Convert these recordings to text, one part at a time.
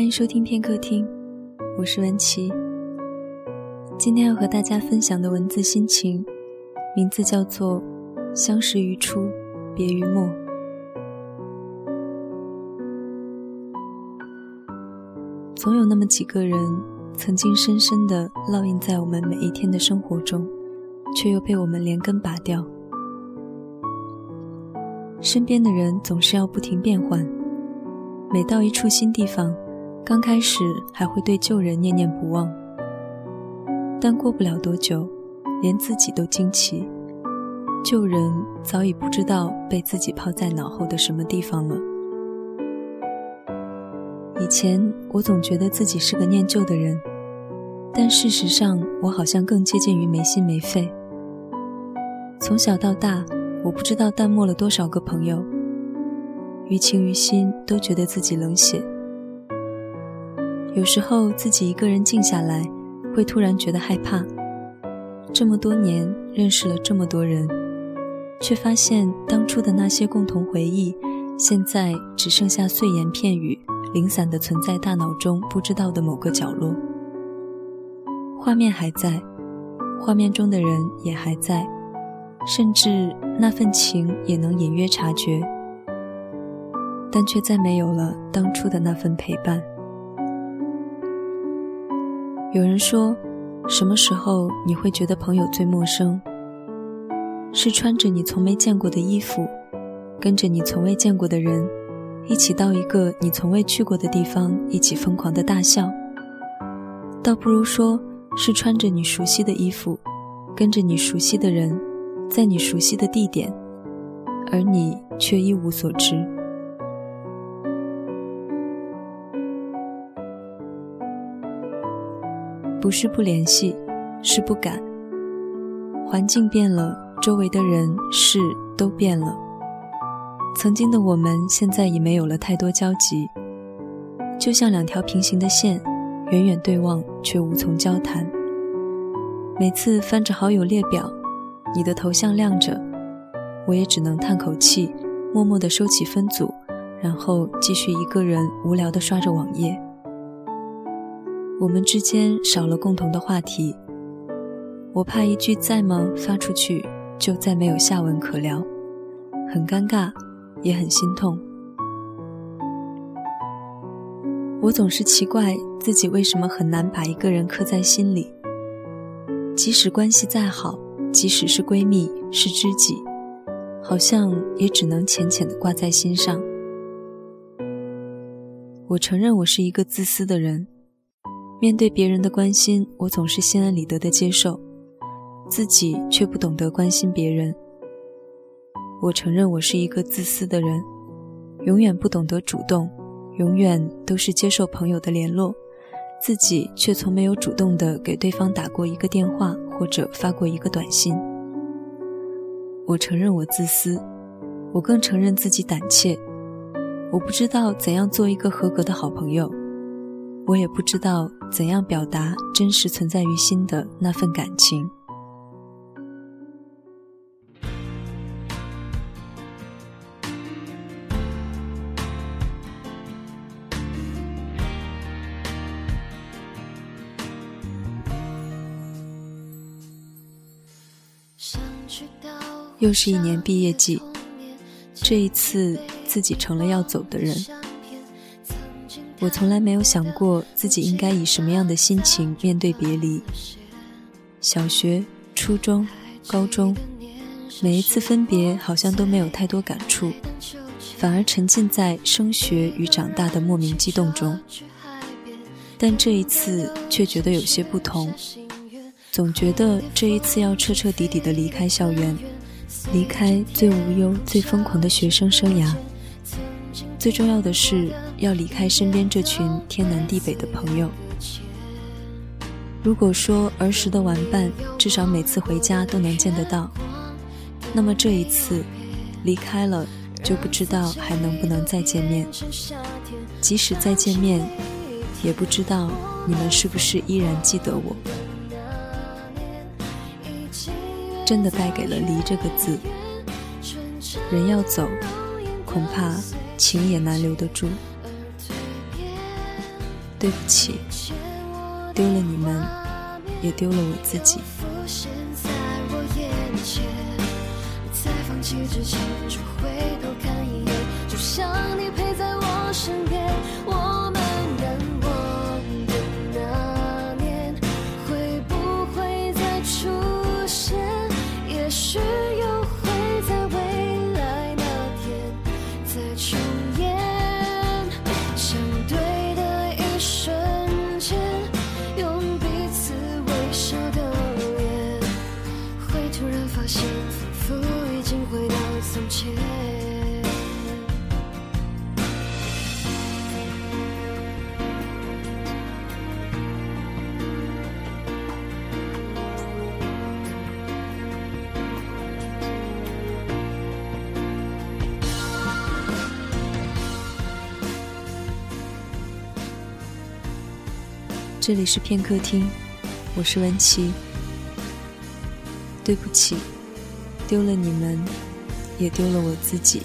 欢迎收听片刻听，我是文琪。今天要和大家分享的文字心情，名字叫做“相识于初，别于末”。总有那么几个人，曾经深深的烙印在我们每一天的生活中，却又被我们连根拔掉。身边的人总是要不停变换，每到一处新地方，刚开始还会对旧人念念不忘，但过不了多久，连自己都惊奇，旧人早已不知道被自己抛在脑后的什么地方了。以前我总觉得自己是个念旧的人，但事实上我好像更接近于没心没肺。从小到大。我不知道淡漠了多少个朋友，于情于心都觉得自己冷血。有时候自己一个人静下来，会突然觉得害怕。这么多年认识了这么多人，却发现当初的那些共同回忆，现在只剩下碎言片语，零散的存在大脑中不知道的某个角落。画面还在，画面中的人也还在。甚至那份情也能隐约察觉，但却再没有了当初的那份陪伴。有人说，什么时候你会觉得朋友最陌生？是穿着你从没见过的衣服，跟着你从未见过的人，一起到一个你从未去过的地方，一起疯狂的大笑。倒不如说是穿着你熟悉的衣服，跟着你熟悉的人。在你熟悉的地点，而你却一无所知。不是不联系，是不敢。环境变了，周围的人事都变了。曾经的我们，现在已没有了太多交集，就像两条平行的线，远远对望，却无从交谈。每次翻着好友列表。你的头像亮着，我也只能叹口气，默默地收起分组，然后继续一个人无聊地刷着网页。我们之间少了共同的话题，我怕一句“在吗”发出去，就再没有下文可聊，很尴尬，也很心痛。我总是奇怪自己为什么很难把一个人刻在心里，即使关系再好。即使是闺蜜，是知己，好像也只能浅浅的挂在心上。我承认我是一个自私的人，面对别人的关心，我总是心安理得的接受，自己却不懂得关心别人。我承认我是一个自私的人，永远不懂得主动，永远都是接受朋友的联络。自己却从没有主动的给对方打过一个电话，或者发过一个短信。我承认我自私，我更承认自己胆怯。我不知道怎样做一个合格的好朋友，我也不知道怎样表达真实存在于心的那份感情。又是一年毕业季，这一次自己成了要走的人。我从来没有想过自己应该以什么样的心情面对别离。小学、初中、高中，每一次分别好像都没有太多感触，反而沉浸在升学与长大的莫名激动中。但这一次却觉得有些不同，总觉得这一次要彻彻底底的离开校园。离开最无忧、最疯狂的学生生涯，最重要的是要离开身边这群天南地北的朋友。如果说儿时的玩伴至少每次回家都能见得到，那么这一次离开了，就不知道还能不能再见面。即使再见面，也不知道你们是不是依然记得我。真的败给了“离”这个字。人要走，恐怕情也难留得住。对不起，丢了你们，也丢了我自己。在放弃之前，就回头看一眼，就像你陪在我的这里是片刻听，我是文琪，对不起。丢了你们，也丢了我自己。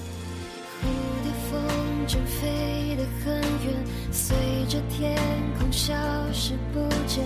蝴蝶风筝飞得很远，随着天空消失不见。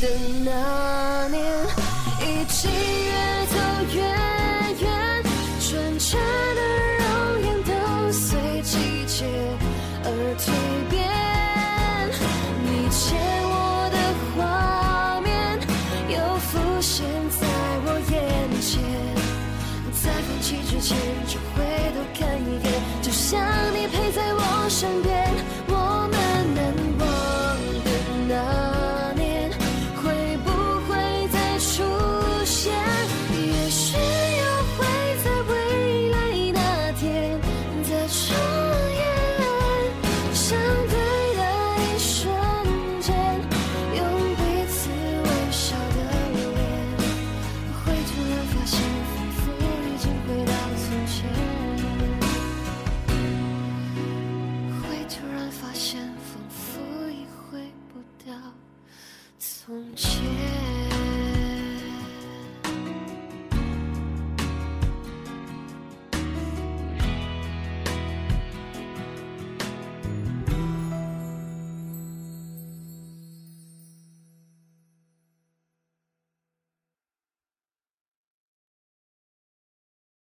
的那年，一起。